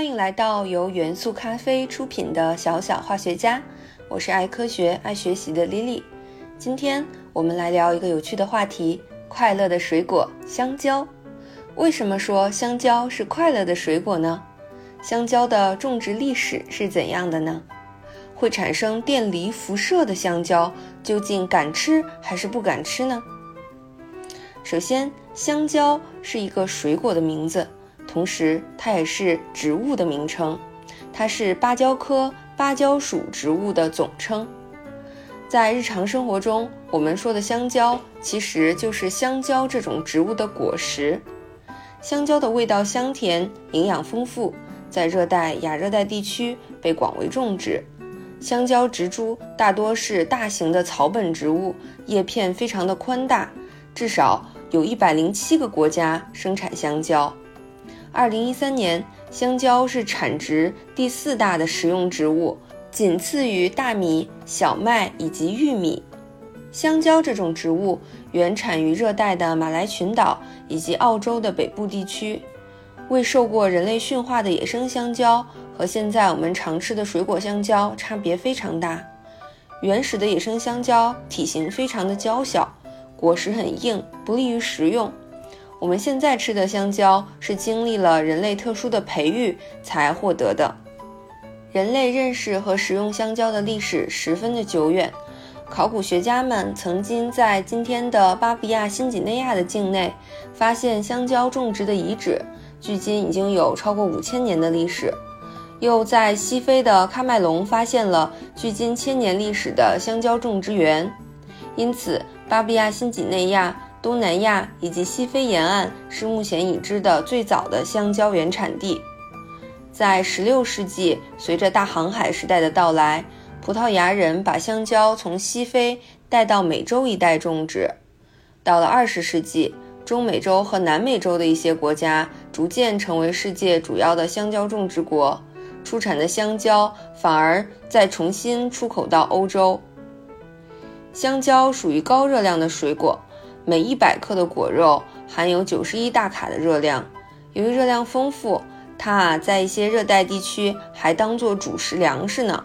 欢迎来到由元素咖啡出品的小小化学家，我是爱科学、爱学习的 Lily。今天我们来聊一个有趣的话题：快乐的水果——香蕉。为什么说香蕉是快乐的水果呢？香蕉的种植历史是怎样的呢？会产生电离辐射的香蕉究竟敢吃还是不敢吃呢？首先，香蕉是一个水果的名字。同时，它也是植物的名称，它是芭蕉科芭蕉属植物的总称。在日常生活中，我们说的香蕉其实就是香蕉这种植物的果实。香蕉的味道香甜，营养丰富，在热带、亚热带地区被广为种植。香蕉植株大多是大型的草本植物，叶片非常的宽大，至少有一百零七个国家生产香蕉。二零一三年，香蕉是产值第四大的食用植物，仅次于大米、小麦以及玉米。香蕉这种植物原产于热带的马来群岛以及澳洲的北部地区。未受过人类驯化的野生香蕉和现在我们常吃的水果香蕉差别非常大。原始的野生香蕉体型非常的娇小，果实很硬，不利于食用。我们现在吃的香蕉是经历了人类特殊的培育才获得的。人类认识和食用香蕉的历史十分的久远。考古学家们曾经在今天的巴布亚新几内亚的境内发现香蕉种植的遗址，距今已经有超过五千年的历史。又在西非的喀麦隆发现了距今千年历史的香蕉种植园。因此，巴布亚新几内亚。东南亚以及西非沿岸是目前已知的最早的香蕉原产地。在16世纪，随着大航海时代的到来，葡萄牙人把香蕉从西非带到美洲一带种植。到了20世纪，中美洲和南美洲的一些国家逐渐成为世界主要的香蕉种植国，出产的香蕉反而再重新出口到欧洲。香蕉属于高热量的水果。每一百克的果肉含有九十一大卡的热量，由于热量丰富，它啊在一些热带地区还当做主食粮食呢。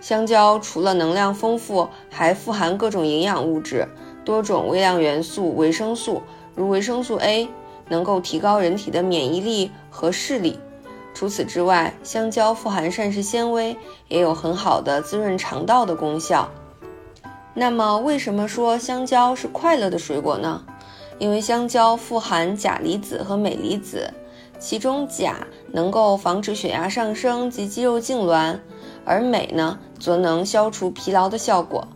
香蕉除了能量丰富，还富含各种营养物质、多种微量元素、维生素，如维生素 A，能够提高人体的免疫力和视力。除此之外，香蕉富含膳食纤维，也有很好的滋润肠道的功效。那么，为什么说香蕉是快乐的水果呢？因为香蕉富含钾离子和镁离子，其中钾能够防止血压上升及肌肉痉挛，而镁呢，则能消除疲劳的效果。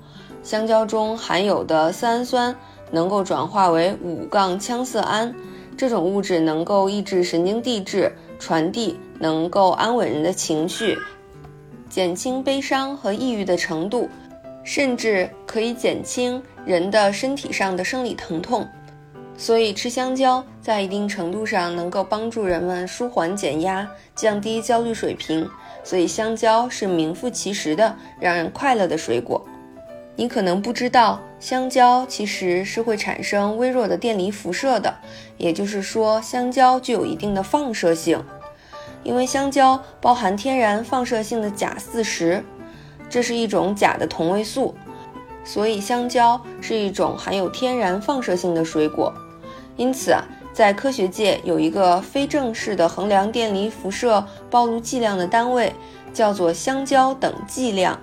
香蕉中含有的色氨酸能够转化为五杠羟色胺，这种物质能够抑制神经递质传递，能够安稳人的情绪，减轻悲伤和抑郁的程度。甚至可以减轻人的身体上的生理疼痛，所以吃香蕉在一定程度上能够帮助人们舒缓减压、降低焦虑水平。所以香蕉是名副其实的让人快乐的水果。你可能不知道，香蕉其实是会产生微弱的电离辐射的，也就是说，香蕉具有一定的放射性，因为香蕉包含天然放射性的钾四十。这是一种钾的同位素，所以香蕉是一种含有天然放射性的水果。因此啊，在科学界有一个非正式的衡量电离辐射暴露剂量的单位，叫做香蕉等剂量，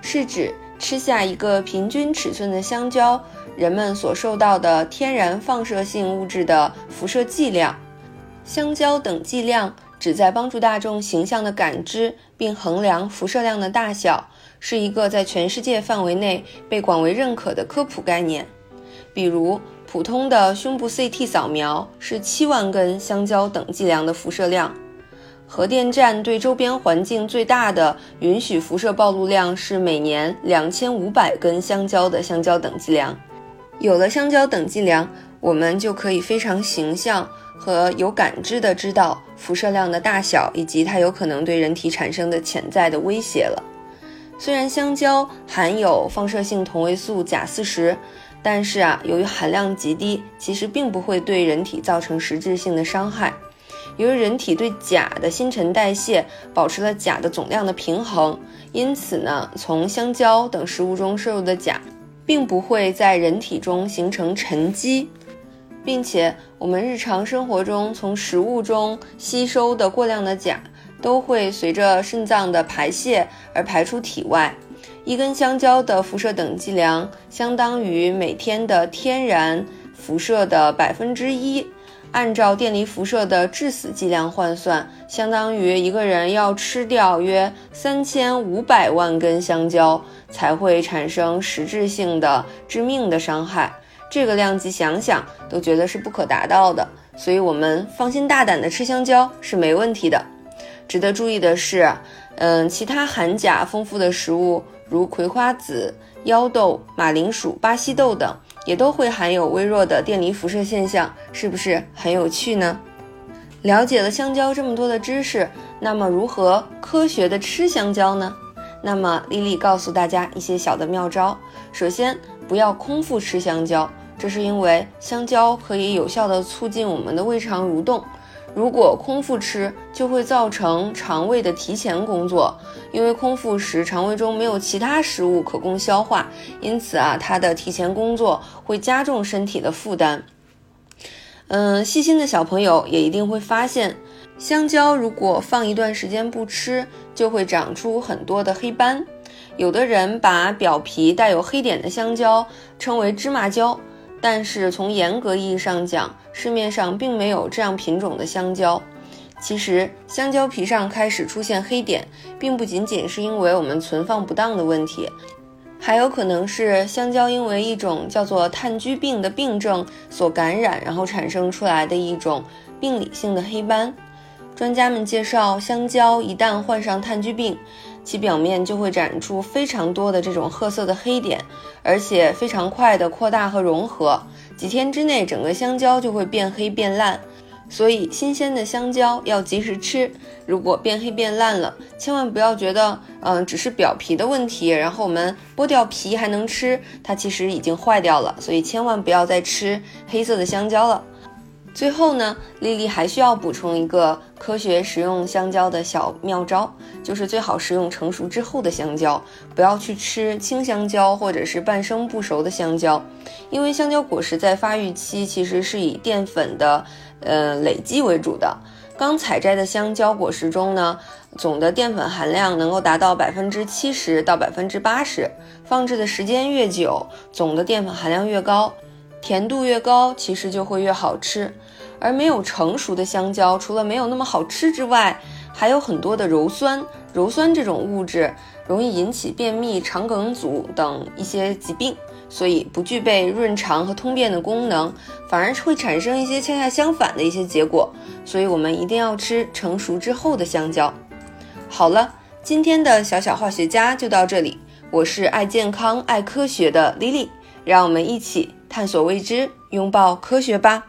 是指吃下一个平均尺寸的香蕉，人们所受到的天然放射性物质的辐射剂量。香蕉等剂量旨在帮助大众形象的感知并衡量辐射量的大小。是一个在全世界范围内被广为认可的科普概念。比如，普通的胸部 CT 扫描是七万根香蕉等剂量的辐射量；核电站对周边环境最大的允许辐射暴露量是每年两千五百根香蕉的香蕉等剂量。有了香蕉等剂量，我们就可以非常形象和有感知的知道辐射量的大小以及它有可能对人体产生的潜在的威胁了。虽然香蕉含有放射性同位素钾四十，但是啊，由于含量极低，其实并不会对人体造成实质性的伤害。由于人体对钾的新陈代谢保持了钾的总量的平衡，因此呢，从香蕉等食物中摄入的钾，并不会在人体中形成沉积。并且，我们日常生活中从食物中吸收的过量的钾，都会随着肾脏的排泄而排出体外。一根香蕉的辐射等剂量相当于每天的天然辐射的百分之一，按照电离辐射的致死剂量换算，相当于一个人要吃掉约三千五百万根香蕉才会产生实质性的致命的伤害。这个量级想想都觉得是不可达到的，所以我们放心大胆的吃香蕉是没问题的。值得注意的是，嗯，其他含钾丰富的食物，如葵花籽、腰豆、马铃薯、巴西豆等，也都会含有微弱的电离辐射现象，是不是很有趣呢？了解了香蕉这么多的知识，那么如何科学的吃香蕉呢？那么丽丽告诉大家一些小的妙招。首先，不要空腹吃香蕉。这是因为香蕉可以有效的促进我们的胃肠蠕动，如果空腹吃，就会造成肠胃的提前工作。因为空腹时肠胃中没有其他食物可供消化，因此啊，它的提前工作会加重身体的负担。嗯，细心的小朋友也一定会发现，香蕉如果放一段时间不吃，就会长出很多的黑斑。有的人把表皮带有黑点的香蕉称为芝麻蕉。但是从严格意义上讲，市面上并没有这样品种的香蕉。其实，香蕉皮上开始出现黑点，并不仅仅是因为我们存放不当的问题，还有可能是香蕉因为一种叫做炭疽病的病症所感染，然后产生出来的一种病理性的黑斑。专家们介绍，香蕉一旦患上炭疽病，其表面就会长出非常多的这种褐色的黑点，而且非常快的扩大和融合，几天之内整个香蕉就会变黑变烂。所以新鲜的香蕉要及时吃。如果变黑变烂了，千万不要觉得嗯只是表皮的问题，然后我们剥掉皮还能吃，它其实已经坏掉了。所以千万不要再吃黑色的香蕉了。最后呢，丽丽还需要补充一个科学食用香蕉的小妙招，就是最好食用成熟之后的香蕉，不要去吃青香蕉或者是半生不熟的香蕉，因为香蕉果实在发育期其实是以淀粉的呃累积为主的。刚采摘的香蕉果实中呢，总的淀粉含量能够达到百分之七十到百分之八十，放置的时间越久，总的淀粉含量越高。甜度越高，其实就会越好吃。而没有成熟的香蕉，除了没有那么好吃之外，还有很多的鞣酸。鞣酸这种物质容易引起便秘、肠梗阻等一些疾病，所以不具备润肠和通便的功能，反而会产生一些恰恰相反的一些结果。所以我们一定要吃成熟之后的香蕉。好了，今天的小小化学家就到这里。我是爱健康、爱科学的 Lily，让我们一起。探索未知，拥抱科学吧。